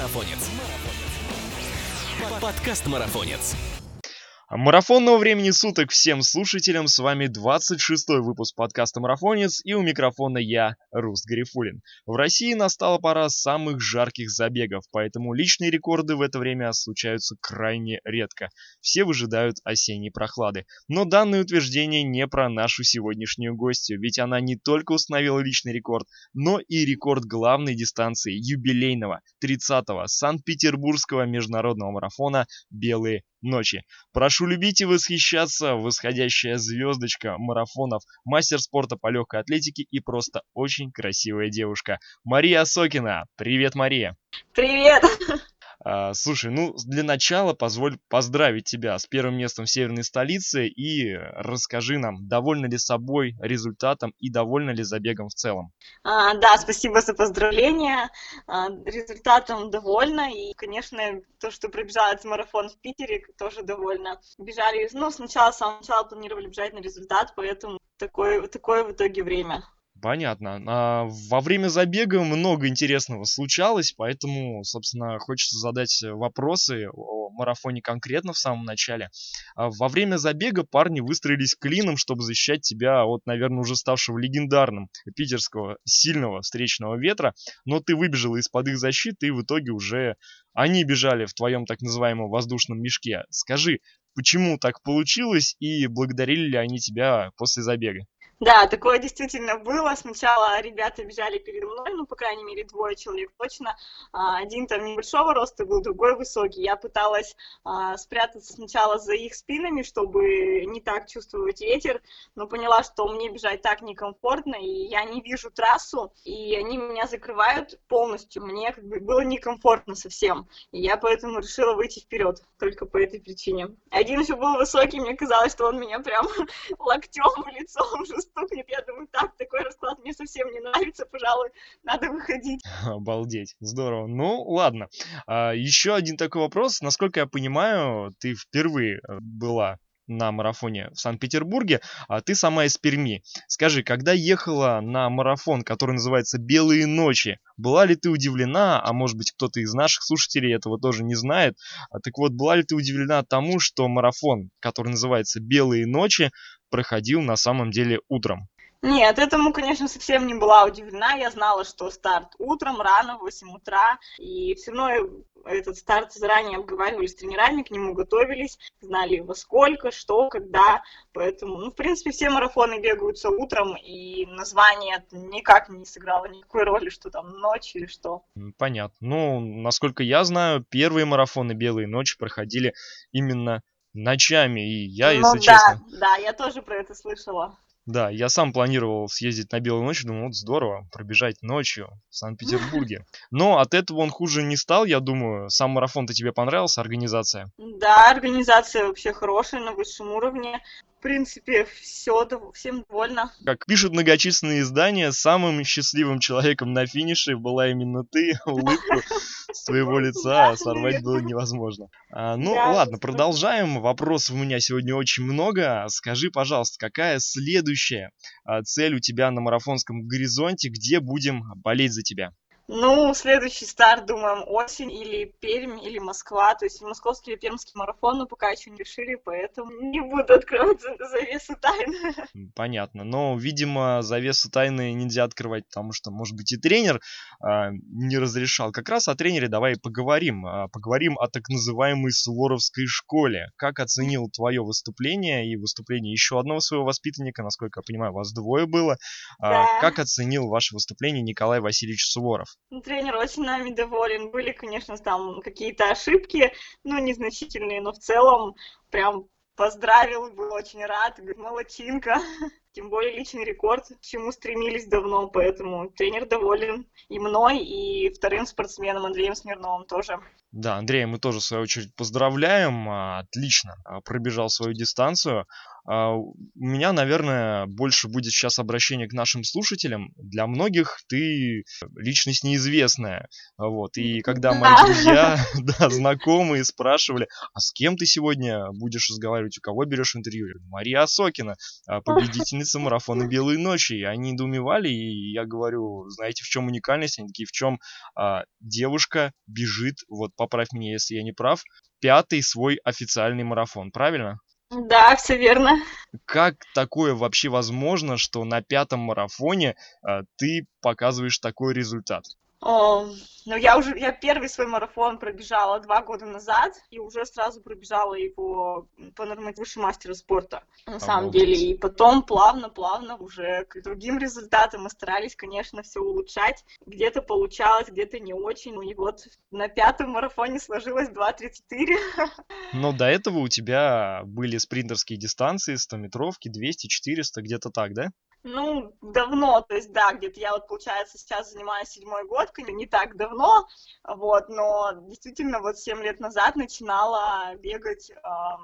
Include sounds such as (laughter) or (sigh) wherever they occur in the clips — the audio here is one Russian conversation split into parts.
Марафонец. Подкаст Марафонец. Марафонного времени суток всем слушателям, с вами 26-й выпуск подкаста «Марафонец» и у микрофона я, Руст Гарифулин. В России настала пора самых жарких забегов, поэтому личные рекорды в это время случаются крайне редко. Все выжидают осенней прохлады. Но данное утверждение не про нашу сегодняшнюю гостью, ведь она не только установила личный рекорд, но и рекорд главной дистанции юбилейного 30-го Санкт-Петербургского международного марафона «Белые ночи». Прошу любить и восхищаться, восходящая звездочка марафонов, мастер спорта по легкой атлетике и просто очень красивая девушка. Мария Сокина. Привет, Мария. Привет. (laughs) А, слушай, ну для начала позволь поздравить тебя с первым местом в северной столице и расскажи нам, довольна ли собой результатом и довольна ли забегом в целом. А, да, спасибо за поздравления. А, результатом довольна. И, конечно, то, что пробежала этот марафон в Питере, тоже довольна. Бежали, ну, сначала, с самого начала планировали бежать на результат, поэтому такое, такое в итоге время. Понятно. А во время забега много интересного случалось, поэтому, собственно, хочется задать вопросы о марафоне конкретно в самом начале. А во время забега парни выстроились клином, чтобы защищать тебя от, наверное, уже ставшего легендарным питерского сильного встречного ветра, но ты выбежала из-под их защиты, и в итоге уже они бежали в твоем так называемом воздушном мешке. Скажи, почему так получилось и благодарили ли они тебя после забега? Да, такое действительно было. Сначала ребята бежали передо мной, ну, по крайней мере, двое человек точно. А, один там небольшого роста был, другой высокий. Я пыталась а, спрятаться сначала за их спинами, чтобы не так чувствовать ветер, но поняла, что мне бежать так некомфортно, и я не вижу трассу, и они меня закрывают полностью. Мне как бы было некомфортно совсем. И я поэтому решила выйти вперед, только по этой причине. Один еще был высокий, мне казалось, что он меня прям (laughs) локтем в лицо уже стукнет, я думаю, так, такой расклад мне совсем не нравится, пожалуй, надо выходить. (laughs) Обалдеть, здорово. Ну, ладно. А, еще один такой вопрос. Насколько я понимаю, ты впервые э, была на марафоне в Санкт-Петербурге, а ты сама из Перми. Скажи, когда ехала на марафон, который называется «Белые ночи», была ли ты удивлена, а может быть кто-то из наших слушателей этого тоже не знает, а, так вот, была ли ты удивлена тому, что марафон, который называется «Белые ночи», проходил на самом деле утром? Нет, этому, конечно, совсем не была удивлена. Я знала, что старт утром, рано, в 8 утра. И все равно этот старт заранее обговаривали с тренерами, к нему готовились, знали во сколько, что, когда. Поэтому, ну, в принципе, все марафоны бегаются утром, и название никак не сыграло никакой роли, что там ночь или что. Понятно. Ну, насколько я знаю, первые марафоны «Белые ночи» проходили именно ночами, и я, ну, если да, честно... да, я тоже про это слышала. Да, я сам планировал съездить на Белую ночь, думал, вот здорово, пробежать ночью в Санкт-Петербурге. (laughs) Но от этого он хуже не стал, я думаю. Сам марафон-то тебе понравился, организация? Да, организация вообще хорошая, на высшем уровне в принципе, все, всем довольна. Как пишут многочисленные издания, самым счастливым человеком на финише была именно ты. (laughs) Улыбку с твоего лица сорвать было невозможно. А, ну, ладно, продолжаем. Вопросов у меня сегодня очень много. Скажи, пожалуйста, какая следующая а, цель у тебя на марафонском горизонте? Где будем болеть за тебя? Ну, следующий старт, думаем, осень или Пермь, или Москва. То есть московский или пермский марафон, но пока еще не решили, поэтому не буду открывать завесу тайны. Понятно. Но, видимо, завесу тайны нельзя открывать, потому что, может быть, и тренер э, не разрешал. Как раз о тренере давай поговорим. Э, поговорим о так называемой Суворовской школе. Как оценил твое выступление и выступление еще одного своего воспитанника, насколько я понимаю, вас двое было. Да. Э, как оценил ваше выступление Николай Васильевич Суворов? Тренер очень нами доволен. Были, конечно, там какие-то ошибки, ну, незначительные, но в целом прям поздравил, был очень рад, говорит, молодчинка. (laughs) Тем более личный рекорд, к чему стремились давно, поэтому тренер доволен и мной, и вторым спортсменом Андреем Смирновым тоже. Да, Андрея мы тоже, в свою очередь, поздравляем. Отлично а, пробежал свою дистанцию. А, у меня, наверное, больше будет сейчас обращение к нашим слушателям. Для многих ты личность неизвестная. Вот. И когда мои друзья, (laughs) да, знакомые спрашивали, а с кем ты сегодня будешь разговаривать, у кого берешь интервью? Мария Осокина, а, победительница марафона «Белые ночи». И они недоумевали, и я говорю, знаете, в чем уникальность? Они такие, в чем а, девушка бежит, вот поправь меня, если я не прав, пятый свой официальный марафон, правильно? Да, все верно. Как такое вообще возможно, что на пятом марафоне э, ты показываешь такой результат? О, ну, я уже, я первый свой марафон пробежала два года назад, и уже сразу пробежала его по нормативу мастера спорта, на Обалдеть. самом деле. И потом плавно-плавно уже к другим результатам мы старались, конечно, все улучшать. Где-то получалось, где-то не очень. И вот на пятом марафоне сложилось 2.34. (laughs) Но до этого у тебя были спринтерские дистанции, 100-метровки, 200, 400, где-то так, да? Ну, давно, то есть, да, где-то я вот, получается, сейчас занимаюсь седьмой год, не так давно, вот, но действительно вот семь лет назад начинала бегать э,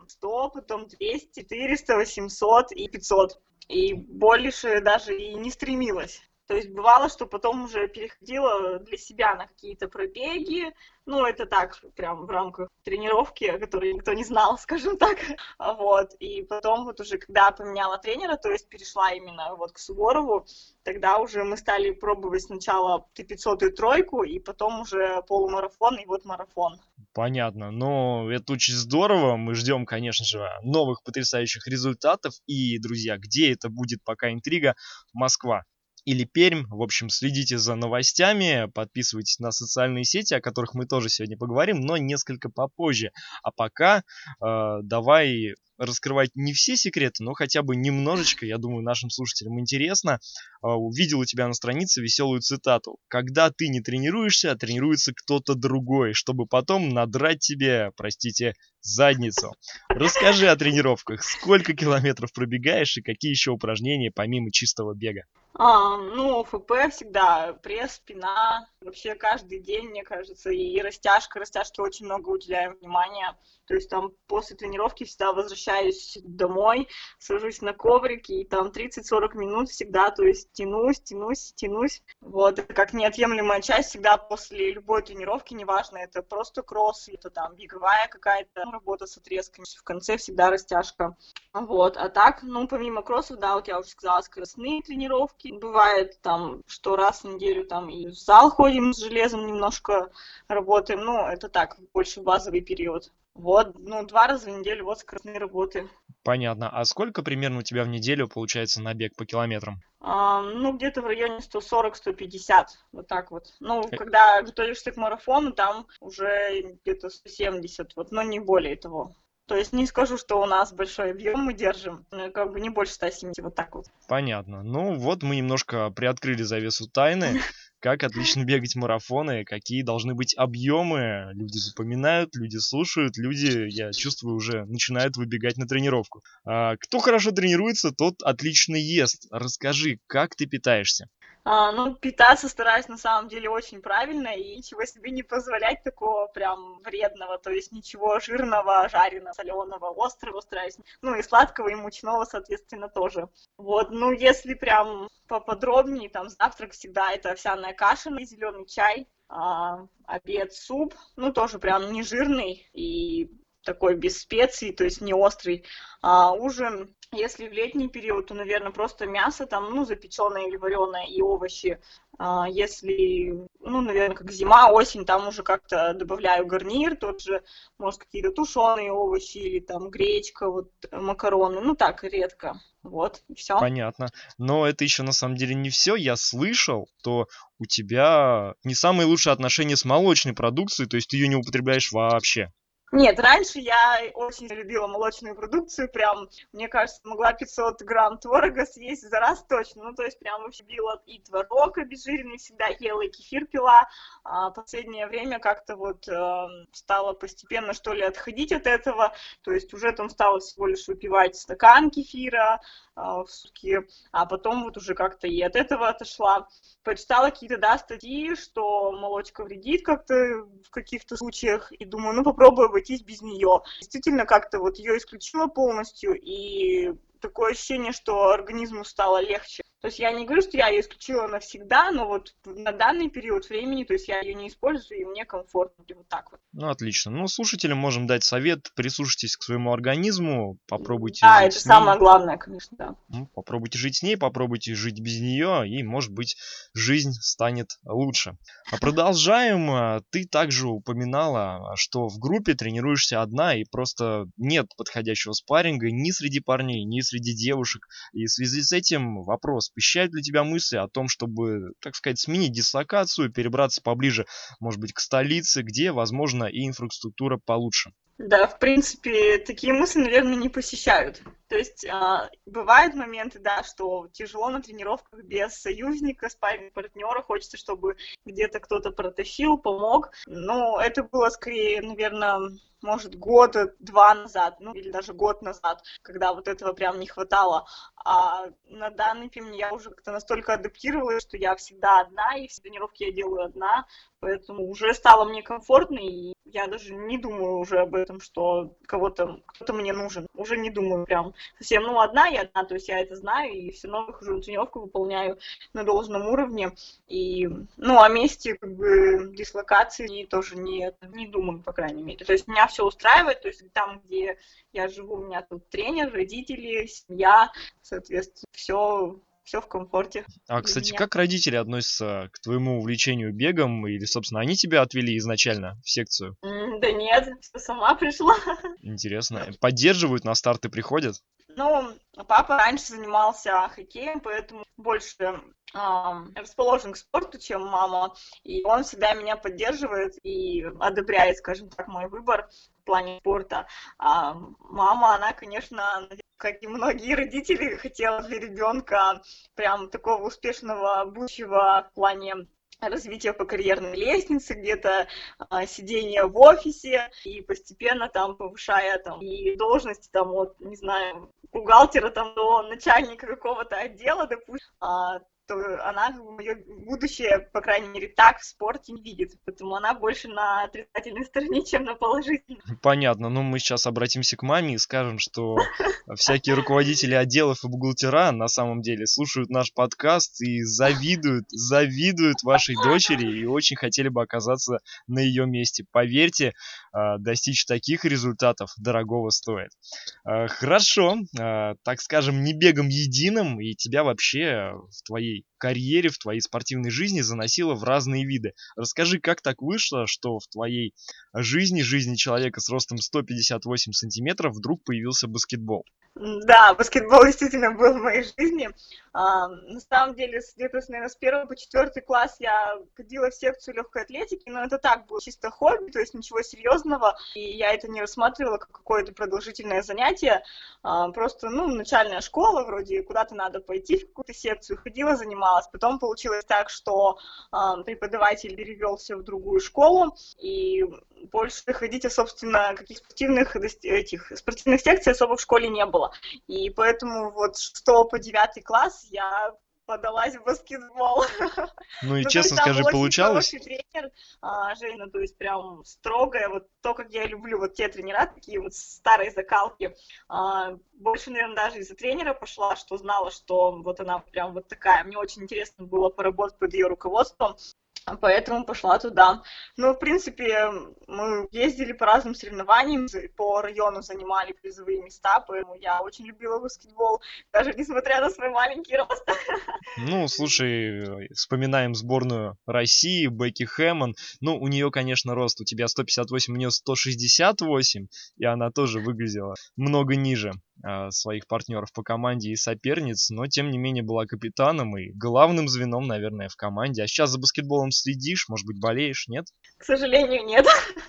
100, потом 200, 400, 800 и 500, и больше даже и не стремилась. То есть бывало, что потом уже переходила для себя на какие-то пробеги, ну, это так, прям в рамках тренировки, которые никто не знал, (laughs) скажем так. Вот. И потом вот уже, когда поменяла тренера, то есть перешла именно вот к Суворову, тогда уже мы стали пробовать сначала 500 и тройку, и потом уже полумарафон, и вот марафон. Понятно. Но это очень здорово. Мы ждем, конечно же, новых потрясающих результатов. И, друзья, где это будет, пока интрига, Москва или Пермь. В общем, следите за новостями, подписывайтесь на социальные сети, о которых мы тоже сегодня поговорим, но несколько попозже. А пока э, давай раскрывать не все секреты, но хотя бы немножечко, я думаю, нашим слушателям интересно. Э, увидел у тебя на странице веселую цитату. Когда ты не тренируешься, а тренируется кто-то другой, чтобы потом надрать тебе, простите, задницу. Расскажи о тренировках. Сколько километров пробегаешь и какие еще упражнения помимо чистого бега? А, ну, ФП всегда, пресс, спина, вообще каждый день, мне кажется, и растяжка, растяжке очень много уделяем внимания. То есть там после тренировки всегда возвращаюсь домой, сажусь на коврик, и там 30-40 минут всегда, то есть тянусь, тянусь, тянусь. Вот, это как неотъемлемая часть всегда после любой тренировки, неважно, это просто кросс, это там беговая какая-то работа с отрезками, в конце всегда растяжка. Вот, а так, ну, помимо кроссов, да, вот я уже сказала, скоростные тренировки, Бывает там, что раз в неделю там и в зал ходим с железом немножко работаем. Ну, это так, больше базовый период. Вот, ну, два раза в неделю вот скоростные работы. Понятно. А сколько примерно у тебя в неделю получается набег по километрам? А, ну, где-то в районе 140-150, вот так вот. Ну, э... когда готовишься к марафону, там уже где-то 170, вот, но не более того. То есть не скажу, что у нас большой объем мы держим, как бы не больше 170, вот так вот. Понятно. Ну вот мы немножко приоткрыли завесу тайны, (laughs) как отлично бегать марафоны, какие должны быть объемы. Люди запоминают, люди слушают, люди, я чувствую, уже начинают выбегать на тренировку. А, кто хорошо тренируется, тот отлично ест. Расскажи, как ты питаешься? А, ну, питаться стараюсь на самом деле очень правильно и ничего себе не позволять такого прям вредного, то есть ничего жирного, жареного, соленого, острого стараюсь. Ну и сладкого, и мучного, соответственно, тоже. Вот, ну если прям поподробнее, там завтрак всегда это овсяная каша, зеленый чай, а, обед суп, ну тоже прям не жирный и такой без специй, то есть не острый. А ужин если в летний период, то, наверное, просто мясо там, ну, запеченное или вареное и овощи. А если, ну, наверное, как зима, осень, там уже как-то добавляю гарнир, тот же, может, какие-то тушеные овощи или там гречка, вот макароны, ну, так, редко. Вот, все. Понятно. Но это еще на самом деле не все. Я слышал, то у тебя не самые лучшие отношения с молочной продукцией, то есть ты ее не употребляешь вообще. Нет, раньше я очень любила молочную продукцию, прям, мне кажется, могла 500 грамм творога съесть за раз точно, ну, то есть прям вообще била и творог обезжиренный всегда ела, и кефир пила, а последнее время как-то вот э, стала постепенно, что ли, отходить от этого, то есть уже там стала всего лишь выпивать стакан кефира, а, в сутки, а потом вот уже как-то и от этого отошла. Почитала какие-то, да, статьи, что молочка вредит как-то в каких-то случаях, и думаю, ну попробую обойтись без нее. Действительно, как-то вот ее исключила полностью, и такое ощущение, что организму стало легче. То есть я не говорю, что я ее исключила навсегда, но вот на данный период времени, то есть я ее не использую, и мне комфортно вот так вот. Ну, отлично. Ну, слушателям можем дать совет, прислушайтесь к своему организму, попробуйте Да, это самое главное, конечно, да. Ну, попробуйте жить с ней, попробуйте жить без нее, и, может быть, жизнь станет лучше. А продолжаем. А, ты также упоминала, что в группе тренируешься одна, и просто нет подходящего спарринга ни среди парней, ни среди девушек. И в связи с этим вопрос, посещают ли тебя мысли о том, чтобы, так сказать, сменить дислокацию, перебраться поближе, может быть, к столице, где, возможно, и инфраструктура получше? Да, в принципе, такие мысли, наверное, не посещают. То есть а, бывают моменты, да, что тяжело на тренировках без союзника, спарринг партнера, хочется, чтобы где-то кто-то протащил, помог. Но это было скорее, наверное, может, года два назад, ну или даже год назад, когда вот этого прям не хватало. А на данный фильм я уже как-то настолько адаптировалась, что я всегда одна, и все тренировки я делаю одна, поэтому уже стало мне комфортно, и я даже не думаю уже об этом, что кого-то, кто-то мне нужен. Уже не думаю прям совсем, ну, одна я одна, то есть я это знаю, и все равно хожу на тренировку, выполняю на должном уровне, и, ну, о месте, как бы, дислокации тоже не, не думаю, по крайней мере. То есть меня все устраивает, то есть там, где я живу, у меня тут тренер, родители, семья, соответственно, все все в комфорте. А, кстати, меня. как родители относятся к твоему увлечению бегом? Или, собственно, они тебя отвели изначально в секцию? да нет, сама пришла. (laughs) Интересно. Поддерживают, на старты приходят? Ну, папа раньше занимался хоккеем, поэтому больше расположен к спорту, чем мама. И он всегда меня поддерживает и одобряет, скажем так, мой выбор плане спорта. А мама, она, конечно, как и многие родители, хотела для ребенка прям такого успешного будущего в плане развития по карьерной лестнице, где-то а, сидение в офисе и постепенно там повышая там и должности там от, не знаю, бухгалтера там до начальника какого-то отдела, допустим, а, то она мое будущее, по крайней мере, так в спорте не видит. Поэтому она больше на отрицательной стороне, чем на положительной. Понятно. Ну, мы сейчас обратимся к маме и скажем, что (laughs) всякие руководители отделов и бухгалтера на самом деле слушают наш подкаст и завидуют, завидуют вашей дочери и очень хотели бы оказаться на ее месте. Поверьте, а, достичь таких результатов дорогого стоит. А, хорошо, а, так скажем, не бегом единым, и тебя вообще в твоей карьере, в твоей спортивной жизни заносило в разные виды. Расскажи, как так вышло, что в твоей жизни, жизни человека с ростом 158 сантиметров вдруг появился баскетбол? Да, баскетбол действительно был в моей жизни. А, на самом деле, где-то, наверное, с первого по четвертый класс я ходила в секцию легкой атлетики, но это так было чисто хобби, то есть ничего серьезного, и я это не рассматривала как какое-то продолжительное занятие. А, просто, ну, начальная школа, вроде куда-то надо пойти в какую-то секцию, ходила, занималась. Потом получилось так, что а, преподаватель перевелся в другую школу, и больше ходить, собственно, каких спортивных этих спортивных секций особо в школе не было. И поэтому вот что по девятый класс я подалась в баскетбол. Ну и ну, честно скажи, получалось? тренер, а, Женя, то есть прям строгая, вот то, как я люблю, вот те тренера, такие вот старые закалки. А, больше, наверное, даже из-за тренера пошла, что знала, что вот она прям вот такая. Мне очень интересно было поработать под ее руководством поэтому пошла туда. Ну, в принципе, мы ездили по разным соревнованиям, по району занимали призовые места, поэтому я очень любила баскетбол, даже несмотря на свой маленький рост. Ну, слушай, вспоминаем сборную России, Бекки Хэммон. Ну, у нее, конечно, рост, у тебя 158, у нее 168, и она тоже выглядела много ниже своих партнеров по команде и соперниц, но тем не менее была капитаном и главным звеном, наверное, в команде. А сейчас за баскетболом следишь, может быть, болеешь, нет? К сожалению, нет. (laughs)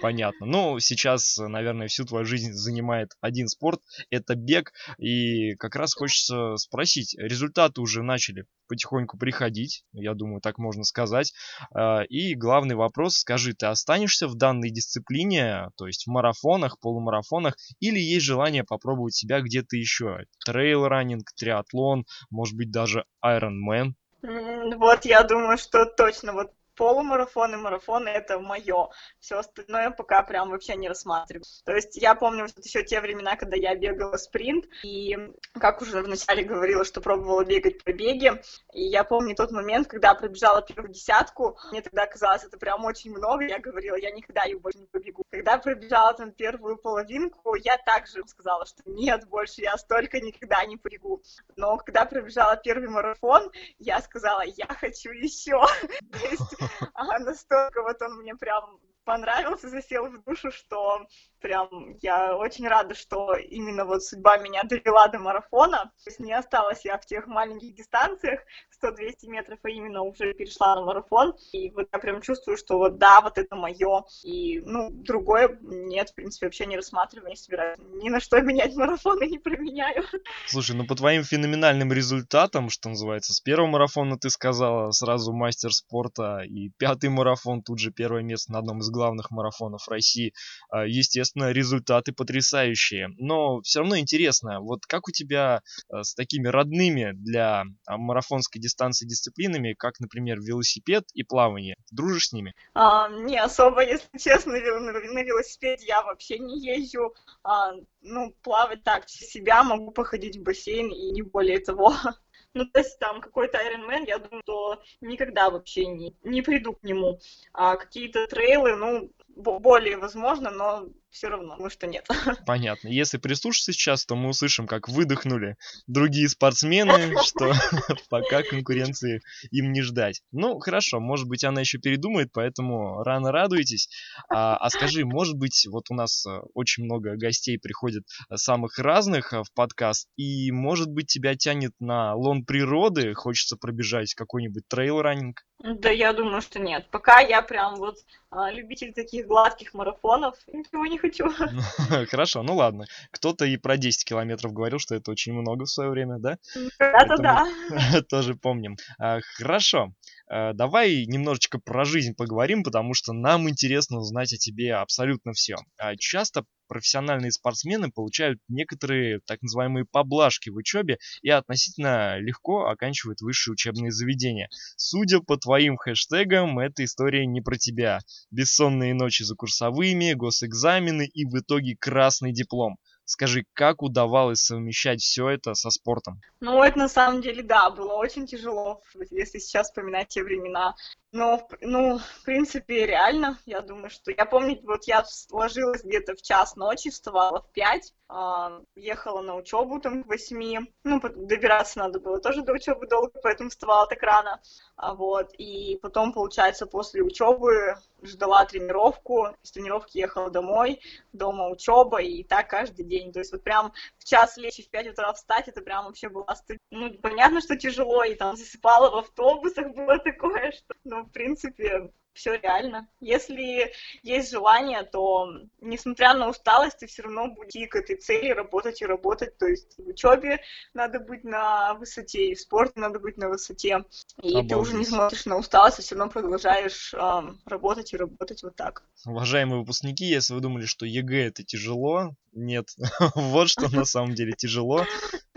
Понятно. Ну, сейчас, наверное, всю твою жизнь занимает один спорт, это бег. И как раз хочется спросить, результаты уже начали потихоньку приходить, я думаю, так можно сказать. А, и главный вопрос, скажи, ты останешься в данной дисциплине, то есть в марафонах, полумарафонах, или есть желание попробовать себя где-то еще? Трейл-раннинг, триатлон, может быть, даже Ironman? Вот, я думаю, что точно вот полумарафоны, марафоны это мое. Все остальное пока прям вообще не рассматриваю. То есть я помню вот еще те времена, когда я бегала спринт, и как уже вначале говорила, что пробовала бегать по беге, и я помню тот момент, когда пробежала первую десятку, мне тогда казалось, это прям очень много, я говорила, я никогда ее больше не побегу. Когда пробежала там первую половинку, я также сказала, что нет, больше я столько никогда не побегу. Но когда пробежала первый марафон, я сказала, я хочу еще. (laughs) То есть (laughs) настолько вот он мне прям понравился, засел в душу, что прям я очень рада, что именно вот судьба меня довела до марафона. То есть не осталась я в тех маленьких дистанциях, 100-200 метров, а именно уже перешла на марафон. И вот я прям чувствую, что вот да, вот это мое. И, ну, другое нет, в принципе, вообще не рассматриваю, не собираюсь. Ни на что (laughs) менять марафоны не применяю. Слушай, ну по твоим феноменальным результатам, что называется, с первого марафона ты сказала сразу мастер спорта, и пятый марафон, тут же первое место на одном из главных марафонов России. А, естественно, результаты потрясающие. Но все равно интересно, вот как у тебя а, с такими родными для а, марафонской дистанции дисциплинами, как, например, велосипед и плавание? Дружишь с ними? А, не особо, если честно, на велосипеде я вообще не езжу. А, ну, плавать так, себя могу походить в бассейн и не более того. (laughs) Ну, то есть там какой-то Iron Man, я думаю, что никогда вообще не, не приду к нему. А какие-то трейлы, ну, более возможно, но все равно, потому что нет. (laughs) Понятно. Если прислушаться сейчас, то мы услышим, как выдохнули другие спортсмены, (laughs) что (laughs) пока конкуренции им не ждать. Ну, хорошо, может быть, она еще передумает, поэтому рано радуйтесь. А, а скажи, может быть, вот у нас э, очень много гостей приходит э, самых разных э, в подкаст, и, может быть, тебя тянет на лон природы, хочется пробежать какой-нибудь трейл-раннинг? Да, я думаю, что нет. Пока я прям вот а, любитель таких гладких марафонов, ничего не хочу. (laughs) Хорошо, ну ладно. Кто-то и про 10 километров говорил, что это очень много в свое время, да? Да-да, да. (laughs) Тоже помним. А, хорошо. А, давай немножечко про жизнь поговорим, потому что нам интересно узнать о тебе абсолютно все. А, часто профессиональные спортсмены получают некоторые так называемые поблажки в учебе и относительно легко оканчивают высшие учебные заведения. Судя по твоим хэштегам, эта история не про тебя. Бессонные ночи за курсовыми, госэкзамены и в итоге красный диплом. Скажи, как удавалось совмещать все это со спортом? Ну, это на самом деле, да, было очень тяжело, если сейчас вспоминать те времена. Но, ну, в принципе, реально, я думаю, что... Я помню, вот я ложилась где-то в час ночи, вставала в пять, э, ехала на учебу там к восьми. Ну, добираться надо было тоже до учебы долго, поэтому вставала так рано. А, вот, и потом, получается, после учебы ждала тренировку, с тренировки ехала домой, дома учеба, и так каждый день. То есть вот прям в час лечь и в пять утра встать, это прям вообще было... Ну, понятно, что тяжело, и там засыпала в автобусах, было такое, что... Ну, в принципе, все реально. Если есть желание, то, несмотря на усталость, ты все равно будешь идти к этой цели, работать и работать. То есть в учебе надо быть на высоте, и в спорте надо быть на высоте. И Обалдеть. ты уже не смотришь на усталость, а все равно продолжаешь э, работать и работать вот так. Уважаемые выпускники, если вы думали, что ЕГЭ это тяжело, нет. (laughs) вот что на самом деле тяжело.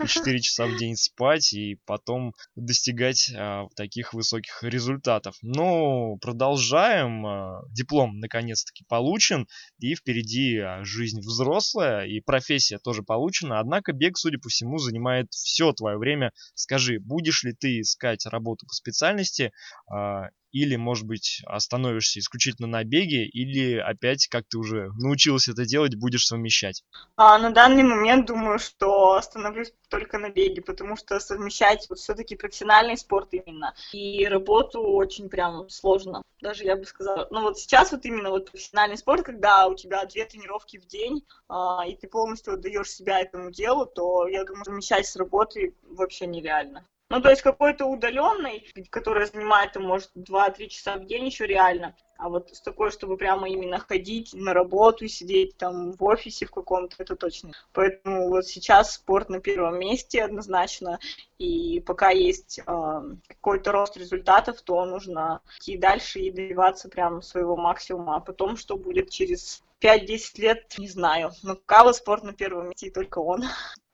4 часа в день спать и потом достигать а, таких высоких результатов. Но продолжаем. А, диплом наконец-таки получен. И впереди а, жизнь взрослая. И профессия тоже получена. Однако бег, судя по всему, занимает все твое время. Скажи, будешь ли ты искать работу по специальности? Или, может быть, остановишься исключительно на беге, или опять, как ты уже научилась это делать, будешь совмещать? А, на данный момент думаю, что остановлюсь только на беге, потому что совмещать вот все-таки профессиональный спорт именно и работу очень прям сложно. Даже я бы сказала, ну вот сейчас вот именно вот профессиональный спорт, когда у тебя две тренировки в день, а, и ты полностью отдаешь себя этому делу, то я думаю, совмещать с работой вообще нереально. Ну, то есть какой-то удаленный, который занимает, может, 2-3 часа в день еще реально. А вот с такой, чтобы прямо именно ходить на работу, сидеть там в офисе в каком-то, это точно. Поэтому вот сейчас спорт на первом месте однозначно. И пока есть э, какой-то рост результатов, то нужно идти дальше и добиваться прям своего максимума. А потом, что будет через 5-10 лет, не знаю. Но вот спорт на первом месте, и только он.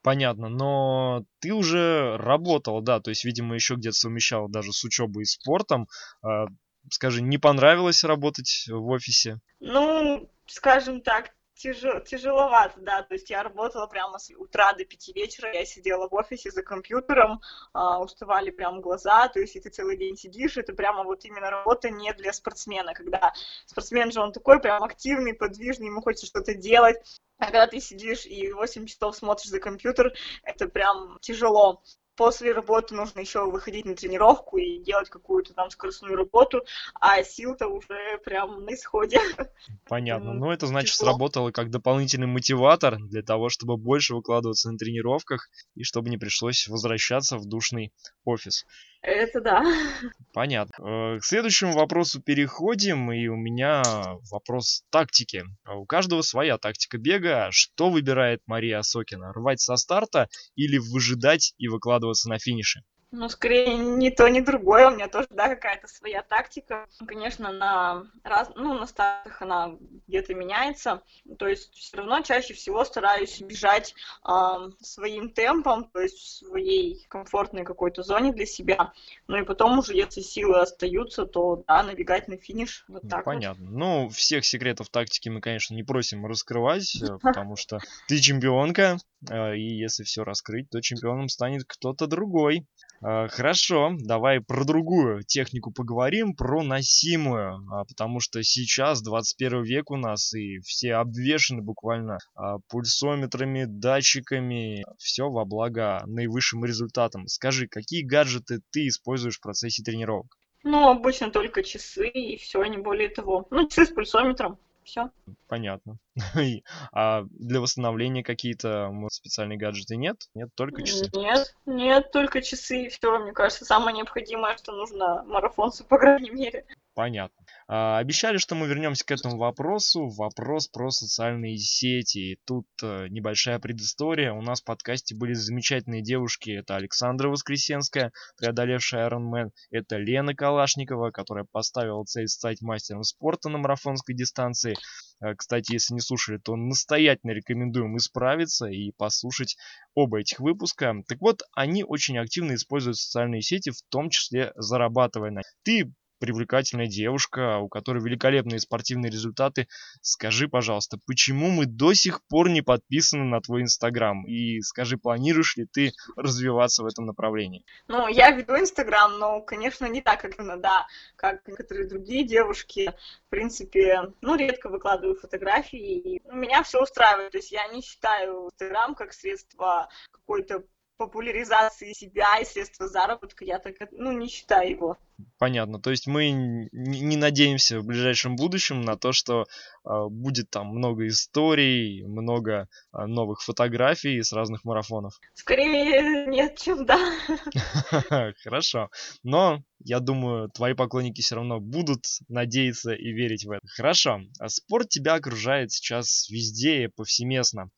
Понятно, но ты уже работал, да, то есть, видимо, еще где-то совмещал даже с учебой и спортом. А, скажи, не понравилось работать в офисе? Ну, скажем так, тяжело, тяжеловато, да, то есть я работала прямо с утра до пяти вечера, я сидела в офисе за компьютером, а, уставали прям глаза, то есть и ты целый день сидишь, это прямо вот именно работа не для спортсмена, когда спортсмен же он такой прям активный, подвижный, ему хочется что-то делать, а когда ты сидишь и 8 часов смотришь за компьютер, это прям тяжело после работы нужно еще выходить на тренировку и делать какую-то там скоростную работу, а сил-то уже прям на исходе. Понятно. Ну, это значит Тепло. сработало как дополнительный мотиватор для того, чтобы больше выкладываться на тренировках и чтобы не пришлось возвращаться в душный офис. Это да. Понятно. Э, к следующему вопросу переходим, и у меня вопрос тактики. У каждого своя тактика бега. Что выбирает Мария Осокина? Рвать со старта или выжидать и выкладываться на финише? Ну, скорее, ни то, ни другое. У меня тоже, да, какая-то своя тактика. Конечно, на, раз, ну, на стартах она где-то меняется. То есть все равно чаще всего стараюсь бежать э, своим темпом, то есть в своей комфортной какой-то зоне для себя. Ну и потом уже, если силы остаются, то, да, набегать на финиш. Вот так Понятно. Вот. Ну, всех секретов тактики мы, конечно, не просим раскрывать, э, (laughs) потому что ты чемпионка, э, и если все раскрыть, то чемпионом станет кто-то другой. Э, хорошо, давай про другую технику поговорим, про носимую, а, потому что сейчас 21 век у нас, и все обвешены буквально а, пульсометрами, датчиками, все во благо наивысшим результатам. Скажи, какие гаджеты ты используешь в процессе тренировок? Ну, обычно только часы и все, не более того. Ну, часы с пульсометром все. Понятно. (laughs) а для восстановления какие-то может, специальные гаджеты нет? Нет, только часы? Нет, нет, только часы все. Мне кажется, самое необходимое, что нужно марафонцу, по крайней мере. Понятно. А, обещали, что мы вернемся к этому вопросу. Вопрос про социальные сети. Тут а, небольшая предыстория. У нас в подкасте были замечательные девушки. Это Александра Воскресенская, преодолевшая Ironman. Это Лена Калашникова, которая поставила цель стать мастером спорта на марафонской дистанции. А, кстати, если не слушали, то настоятельно рекомендуем исправиться и послушать оба этих выпуска. Так вот, они очень активно используют социальные сети, в том числе зарабатывая на. Ты привлекательная девушка, у которой великолепные спортивные результаты. Скажи, пожалуйста, почему мы до сих пор не подписаны на твой Инстаграм? И скажи, планируешь ли ты развиваться в этом направлении? Ну, я веду Инстаграм, но, конечно, не так как иногда, как некоторые другие девушки. В принципе, ну, редко выкладываю фотографии. И меня все устраивает. То есть я не считаю Инстаграм как средство какой-то популяризации себя и средства заработка, я так, ну, не считаю его. Понятно. То есть мы не надеемся в ближайшем будущем на то, что э, будет там много историй, много э, новых фотографий с разных марафонов. Скорее нет, чем да. (laughs) Хорошо. Но я думаю, твои поклонники все равно будут надеяться и верить в это. Хорошо. А спорт тебя окружает сейчас везде и повсеместно.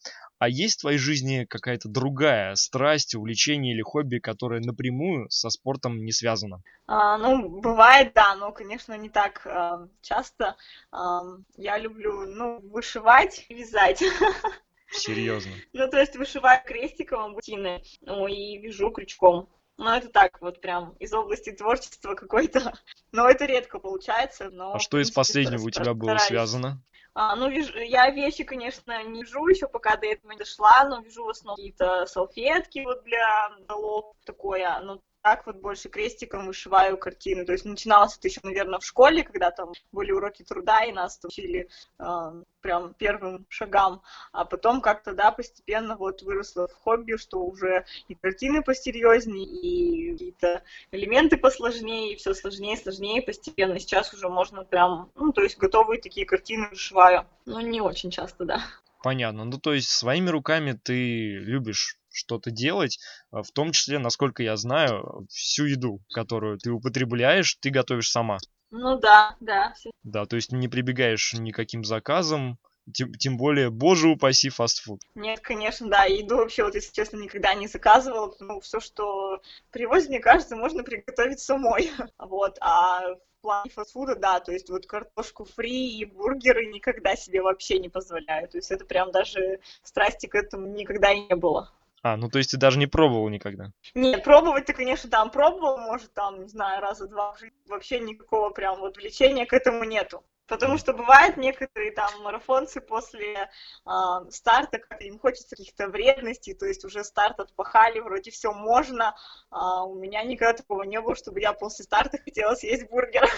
А есть в твоей жизни какая-то другая страсть, увлечение или хобби, которое напрямую со спортом не связано? А, ну, бывает, да, но, конечно, не так а, часто. А, я люблю, ну, вышивать, вязать. (laughs) Серьезно? Ну, то есть вышиваю крестиком бутины, ну, и вяжу крючком. Ну, это так, вот прям из области творчества какой-то. (laughs) Но это редко получается, но... А что из последнего у тебя было связано? А, ну, вижу, я вещи, конечно, не вяжу еще, пока до этого не дошла, но вяжу в основном какие-то салфетки вот для долов, такое, ну, так вот больше крестиком вышиваю картины. То есть начиналось это еще, наверное, в школе, когда там были уроки труда, и нас учили э, прям первым шагам. А потом как-то, да, постепенно вот выросло в хобби, что уже и картины посерьезнее, и какие-то элементы посложнее, и все сложнее сложнее постепенно. Сейчас уже можно прям, ну, то есть готовые такие картины вышиваю. Но не очень часто, да. Понятно. Ну, то есть своими руками ты любишь что-то делать, а, в том числе, насколько я знаю, всю еду, которую ты употребляешь, ты готовишь сама. Ну да, да. Да, то есть не прибегаешь никаким заказам, тем, тем более, боже упаси, фастфуд. Нет, конечно, да. Еду вообще, вот, если честно, никогда не заказывала. Ну, все, что привозят, мне кажется, можно приготовить самой. (laughs) Вот. А в плане фастфуда, да, то есть вот картошку фри и бургеры никогда себе вообще не позволяю. То есть это прям даже страсти к этому никогда не было. А, ну то есть ты даже не пробовал никогда? Нет, пробовать ты, конечно, там пробовал, может, там, не знаю, раза два в жизни. Вообще никакого прям вот влечения к этому нету. Потому что бывают некоторые там марафонцы после э, старта, как им хочется каких-то вредностей, то есть уже старт отпахали, вроде все можно. А у меня никогда такого не было, чтобы я после старта хотела съесть бургер.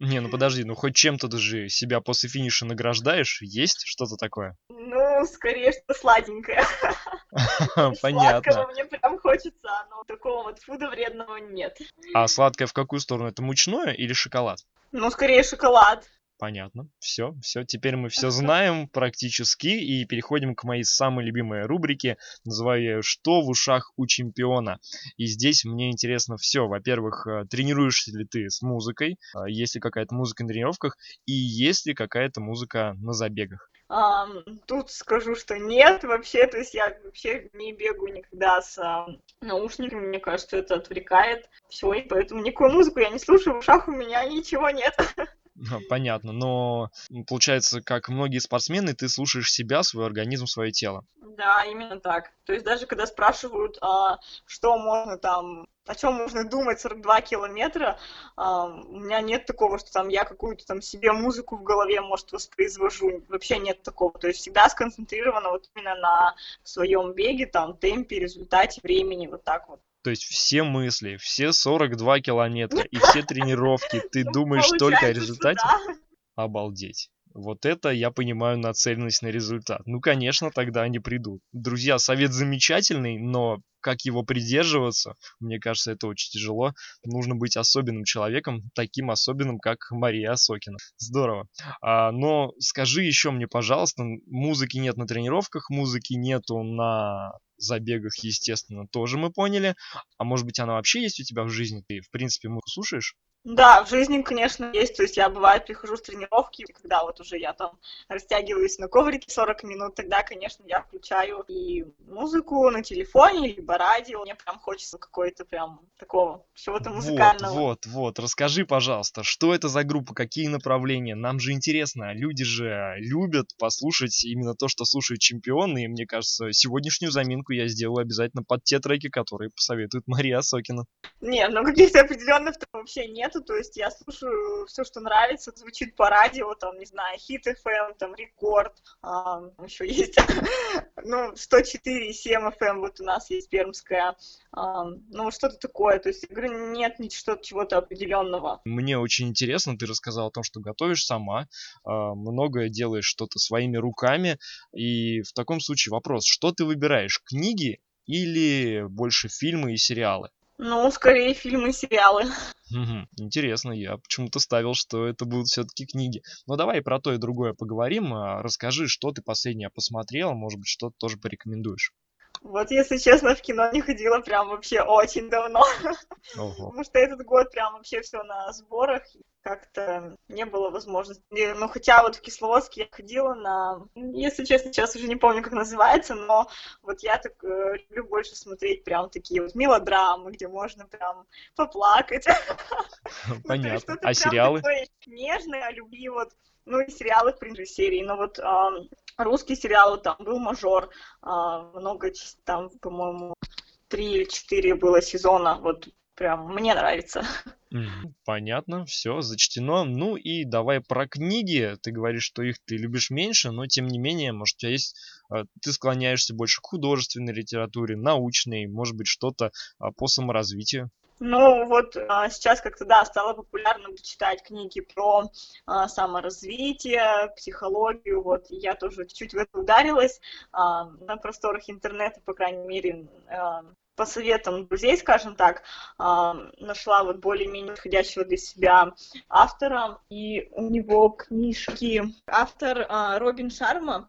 Не, ну (laughs) подожди, ну хоть чем-то ты же себя после финиша награждаешь? Есть что-то такое? Ну, скорее, что сладенькое. (laughs) (laughs) Понятно. Сладкого мне прям хочется, но такого вот фуда вредного нет. А сладкое в какую сторону? Это мучное или шоколад? Ну, скорее шоколад. Понятно. Все, все. Теперь мы все знаем практически и переходим к моей самой любимой рубрике. Называю ее «Что в ушах у чемпиона?». И здесь мне интересно все. Во-первых, э, тренируешься ли ты с музыкой? А, есть ли какая-то музыка на тренировках? И есть ли какая-то музыка на забегах? Um, тут скажу, что нет вообще, то есть я вообще не бегаю никогда с uh, наушниками, мне кажется, это отвлекает все, и поэтому никакую музыку я не слушаю, в ушах у меня ничего нет. (laughs) (laughs) Понятно, но получается, как многие спортсмены, ты слушаешь себя, свой организм, свое тело. Да, именно так. То есть даже когда спрашивают, а, что можно там, о чем можно думать 42 километра, а, у меня нет такого, что там я какую-то там себе музыку в голове, может, воспроизвожу. Вообще нет такого. То есть всегда сконцентрирована вот именно на своем беге, там, темпе, результате, времени, вот так вот. То есть все мысли, все 42 километра и все тренировки, ты Ну, думаешь только о результате? да. Обалдеть. Вот это я понимаю нацеленность на результат. Ну, конечно, тогда они придут. Друзья, совет замечательный, но как его придерживаться, мне кажется, это очень тяжело. Нужно быть особенным человеком, таким особенным, как Мария Осокина. Здорово. А, но скажи еще мне, пожалуйста, музыки нет на тренировках, музыки нету на забегах, естественно, тоже мы поняли. А может быть, она вообще есть у тебя в жизни? Ты, в принципе, музыку слушаешь? Да, в жизни, конечно, есть. То есть я, бывает, прихожу с тренировки, когда вот уже я там растягиваюсь на коврике 40 минут, тогда, конечно, я включаю и музыку на телефоне, либо радио. Мне прям хочется какой-то прям такого, чего-то музыкального. Вот, вот, вот. Расскажи, пожалуйста, что это за группа, какие направления? Нам же интересно. Люди же любят послушать именно то, что слушают чемпионы. И мне кажется, сегодняшнюю заминку я сделаю обязательно под те треки, которые посоветует Мария Осокина. Не, ну каких-то определенных там вообще нету. То есть я слушаю все, что нравится, звучит по радио, там, не знаю, хит FM, там, рекорд, а, еще есть, (laughs) ну, 104,7 FM, вот у нас есть пермская, а, ну, что-то такое. То есть, я говорю, нет ни что-то чего-то определенного. Мне очень интересно, ты рассказал о том, что готовишь сама, а, многое делаешь что-то своими руками. И в таком случае вопрос, что ты выбираешь, книги или больше фильмы и сериалы? Ну, скорее фильмы и сериалы. Мгм. Интересно, я почему-то ставил, что это будут все-таки книги. Но давай про то и другое поговорим. А, Расскажи, что ты последнее посмотрел, может быть, что-то тоже порекомендуешь. Вот, если честно, в кино не ходила прям вообще очень давно. Ого. Потому что этот год прям вообще все на сборах. Как-то не было возможности. Ну, хотя вот в Кисловодске я ходила на... Если честно, сейчас уже не помню, как называется, но вот я так э, люблю больше смотреть прям такие вот мелодрамы, где можно прям поплакать. (laughs) Ну, Понятно. А сериалы? нежное, о любви, вот, ну, и сериалы, в принципе, серии, но вот русский сериал, вот там был «Мажор», а, много, там, по-моему, три или четыре было сезона, вот, прям мне нравится. Понятно, все, зачтено. Ну и давай про книги. Ты говоришь, что их ты любишь меньше, но тем не менее, может, у тебя есть... э, Ты склоняешься больше к художественной литературе, научной, может быть, что-то а, по саморазвитию. Ну, вот а, сейчас как-то, да, стало популярным читать книги про а, саморазвитие, психологию, вот, и я тоже чуть-чуть в это ударилась, а, на просторах интернета, по крайней мере, а, по советам друзей, скажем так, а, нашла вот более-менее подходящего для себя автора, и у него книжки, автор а, Робин Шарма,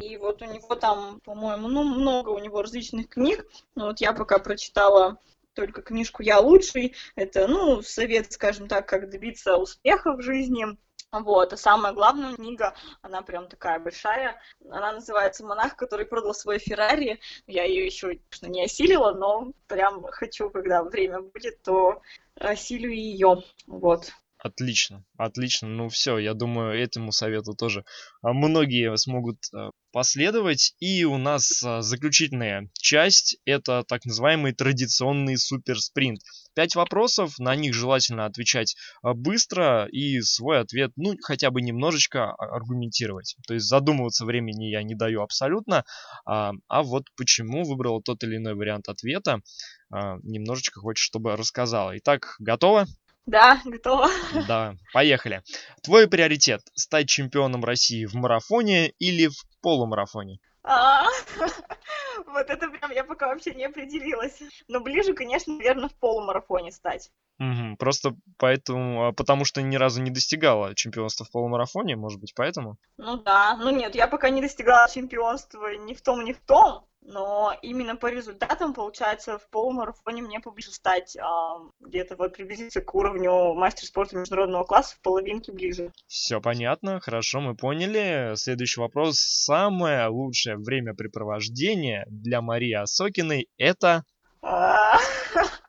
и вот у него там, по-моему, ну, много у него различных книг. Но вот я пока прочитала только книжку «Я лучший». Это, ну, совет, скажем так, как добиться успеха в жизни. Вот, а самая главная книга, она прям такая большая, она называется «Монах, который продал свой Феррари». Я ее еще, не осилила, но прям хочу, когда время будет, то осилю ее. Вот. Отлично, отлично. Ну все, я думаю, этому совету тоже а, многие смогут а, последовать. И у нас а, заключительная часть – это так называемый традиционный суперспринт. Пять вопросов, на них желательно отвечать быстро и свой ответ, ну, хотя бы немножечко аргументировать. То есть задумываться времени я не даю абсолютно, а, а вот почему выбрал тот или иной вариант ответа, немножечко хочешь, чтобы рассказала. Итак, готово? Да, готова. Да, поехали. Твой приоритет – стать чемпионом России в марафоне или в полумарафоне? А, (laughs) вот это прям я пока вообще не определилась. Но ближе, конечно, наверное, в полумарафоне стать. Угу, просто поэтому, а, потому что ни разу не достигала чемпионства в полумарафоне, может быть, поэтому? Ну да, ну нет, я пока не достигала чемпионства ни в том, ни в том, но именно по результатам, получается, в полумарафоне мне поближе стать а, где-то вот приблизиться к уровню мастер спорта международного класса в половинке ближе. Все понятно, хорошо, мы поняли. Следующий вопрос. Самое лучшее времяпрепровождение для Марии Осокиной это... (laughs)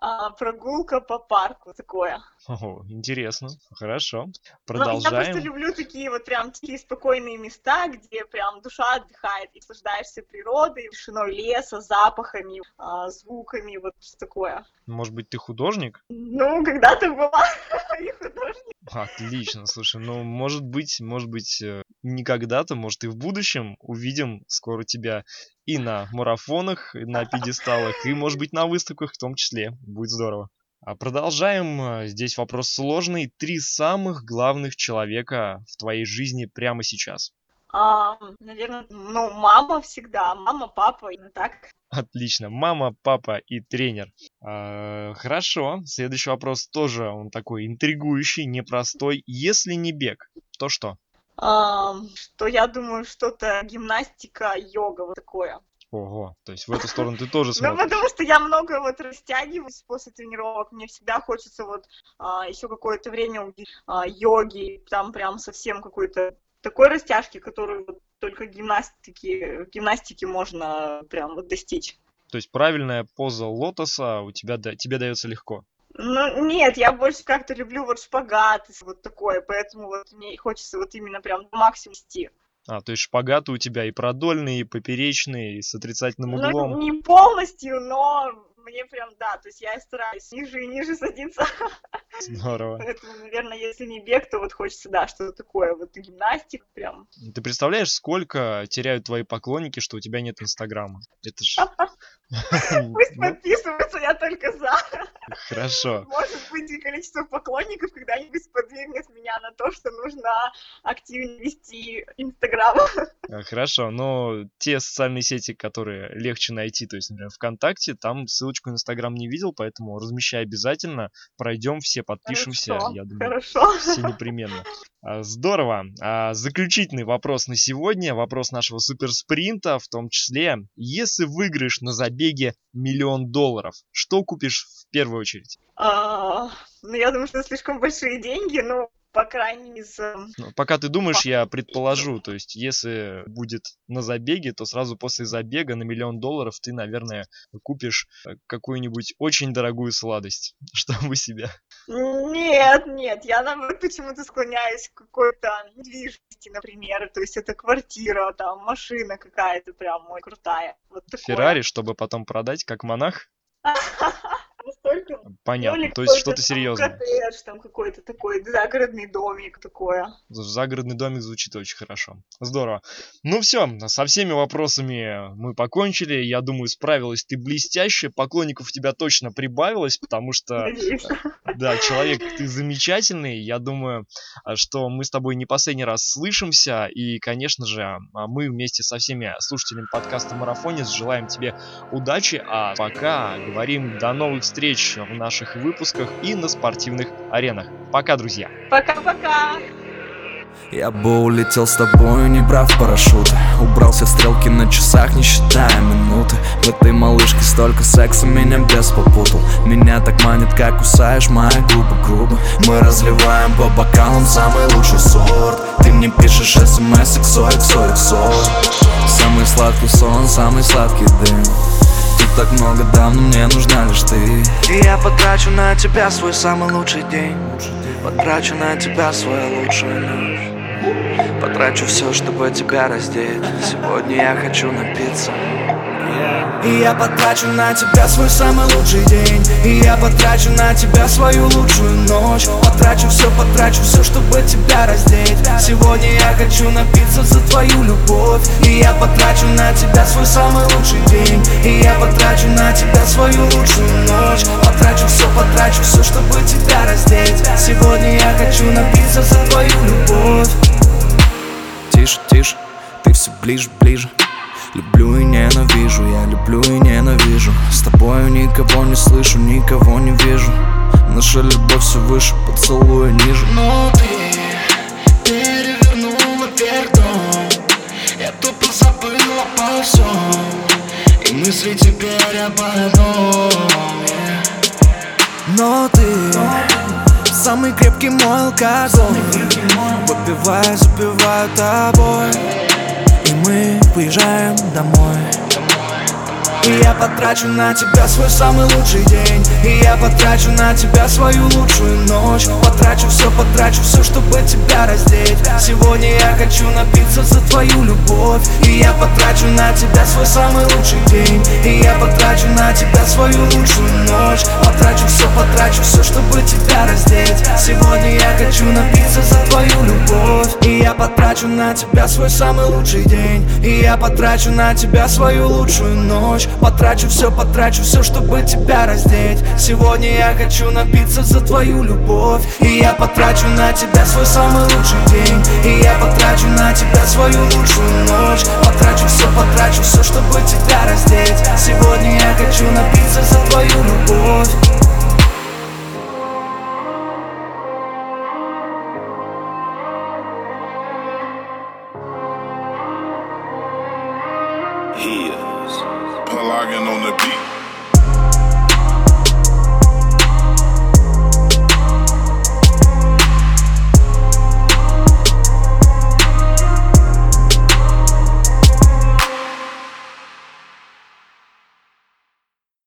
А, прогулка по парку такое. Ого, интересно. Хорошо. Продолжаем. Ну, я просто люблю такие вот прям такие спокойные места, где прям душа отдыхает и наслаждаешься природой, тишиной леса, запахами, а, звуками, вот такое. Может быть, ты художник? Ну, когда-то была (laughs) и художник. Отлично, слушай, ну, может быть, может быть, э, не когда-то, может, и в будущем увидим скоро тебя и на марафонах, и на пьедесталах, и, может быть, на выставках в том числе. Будет здорово. А продолжаем. Э, здесь вопрос сложный. Три самых главных человека в твоей жизни прямо сейчас. А, наверное, ну, мама всегда. Мама, папа, именно так. Отлично. Мама, папа и тренер. А, хорошо. Следующий вопрос тоже он такой интригующий, непростой. Если не бег, то что? Что я думаю, что-то гимнастика, йога, вот такое. Ого, то есть в эту сторону ты (laughs) тоже смотришь. Ну, потому что я много вот растягиваюсь после тренировок, мне всегда хочется вот а, еще какое-то время а, йоги, там прям совсем какой-то такой растяжки, которую вот только гимнастики, в гимнастике можно прям вот достичь. То есть правильная поза лотоса у тебя тебе дается легко? Ну, нет, я больше как-то люблю вот шпагат, вот такое, поэтому вот мне хочется вот именно прям максимум идти. А, то есть шпагаты у тебя и продольные, и поперечные, и с отрицательным ну, углом. Ну, не полностью, но мне прям, да, то есть я стараюсь ниже и ниже садиться. Здорово. (laughs) Поэтому, наверное, если не бег, то вот хочется, да, что-то такое, вот гимнастик прям. Ты представляешь, сколько теряют твои поклонники, что у тебя нет инстаграма? Это ж... (laughs) (laughs) Пусть ну. подписываются, я только за. Хорошо. Может быть, и количество поклонников когда-нибудь сподвигнет меня на то, что нужно активнее вести Инстаграм. А, хорошо, но те социальные сети, которые легче найти, то есть, например, ВКонтакте, там ссылочку на Инстаграм не видел, поэтому размещай обязательно, пройдем все, подпишемся, хорошо, я думаю, хорошо. все непременно. А, здорово. А, заключительный вопрос на сегодня, вопрос нашего суперспринта, в том числе, если выиграешь на забеге миллион долларов, что купишь в первую очередь? А, ну, я думаю, что слишком большие деньги, но по крайней мере, ну, пока ты думаешь, я предположу, то есть, если будет на забеге, то сразу после забега на миллион долларов ты, наверное, купишь э, какую-нибудь очень дорогую сладость, (laughs) чтобы себя. Нет, нет, я наоборот почему-то склоняюсь к какой-то недвижимости, например, то есть это квартира, там, машина какая-то прям мой крутая. Вот Феррари, чтобы потом продать как монах? (laughs) настолько... Понятно, то есть что-то серьезное. Коттедж, там какой-то такой загородный домик такое. Загородный домик звучит очень хорошо. Здорово. Ну все, со всеми вопросами мы покончили. Я думаю, справилась ты блестяще. Поклонников у тебя точно прибавилось, потому что... Да, человек, ты замечательный. Я думаю, что мы с тобой не последний раз слышимся. И, конечно же, а мы вместе со всеми слушателями подкаста «Марафонец» желаем тебе удачи. А пока говорим до новых встреч встреч в наших выпусках и на спортивных аренах. Пока, друзья. Пока-пока. Я бы улетел с тобою, не брав парашют. Убрался стрелки на часах, не считая минуты. В этой малышке столько секса, меня без попутал. Меня так манит, как кусаешь мои губы грубо. Мы разливаем по бокалам самый лучший сорт. Ты мне пишешь смс, XO, XO, XO Самый сладкий сон, самый сладкий дым так много дам, но мне нужна лишь ты И я потрачу на тебя свой самый лучший день. Потрачу на тебя свою лучшую ночь Потрачу все, чтобы тебя раздеть. Сегодня я хочу напиться. И я потрачу на тебя свой самый лучший день. И я потрачу на тебя свою лучшую ночь. Потрачу все, потрачу все, чтобы тебя раздеть. Сегодня я хочу напиться за твою любовь. И я потрачу на тебя свой самый лучший день. И я потрачу на тебя свою лучшую ночь. Потрачу все, потрачу все, чтобы тебя раздеть. Сегодня я хочу напиться за твою любовь Тише, тише, ты все ближе, ближе. Люблю и ненавижу, я люблю и ненавижу. С тобою никого не слышу, никого не вижу. Наша любовь все выше, поцелуя ниже. Но ты перевернула вверх дом. Я тупо забыла обо всем И мысли теперь об одном Но ты самый крепкий мой алкоголь. Выпивая, запиваю тобой. И мы уезжаем домой и я потрачу на тебя свой самый лучший день. И я потрачу на тебя свою лучшую ночь. Потрачу все, потрачу все, чтобы тебя раздеть. Сегодня я хочу напиться за твою любовь. И я потрачу на тебя свой самый лучший день. И я потрачу на тебя свою лучшую ночь. Потрачу все, потрачу все, чтобы тебя раздеть. Сегодня я хочу напиться за твою любовь. И я потрачу на тебя свой самый лучший день. И я потрачу на тебя свою лучшую ночь Потрачу все, потрачу все, чтобы тебя раздеть. Сегодня я хочу напиться за твою любовь. И я потрачу на тебя свой самый лучший день. И я потрачу на тебя свою лучшую ночь. Потрачу все, потрачу все, чтобы тебя раздеть. Сегодня я хочу напиться за твою любовь Heels. On the beat.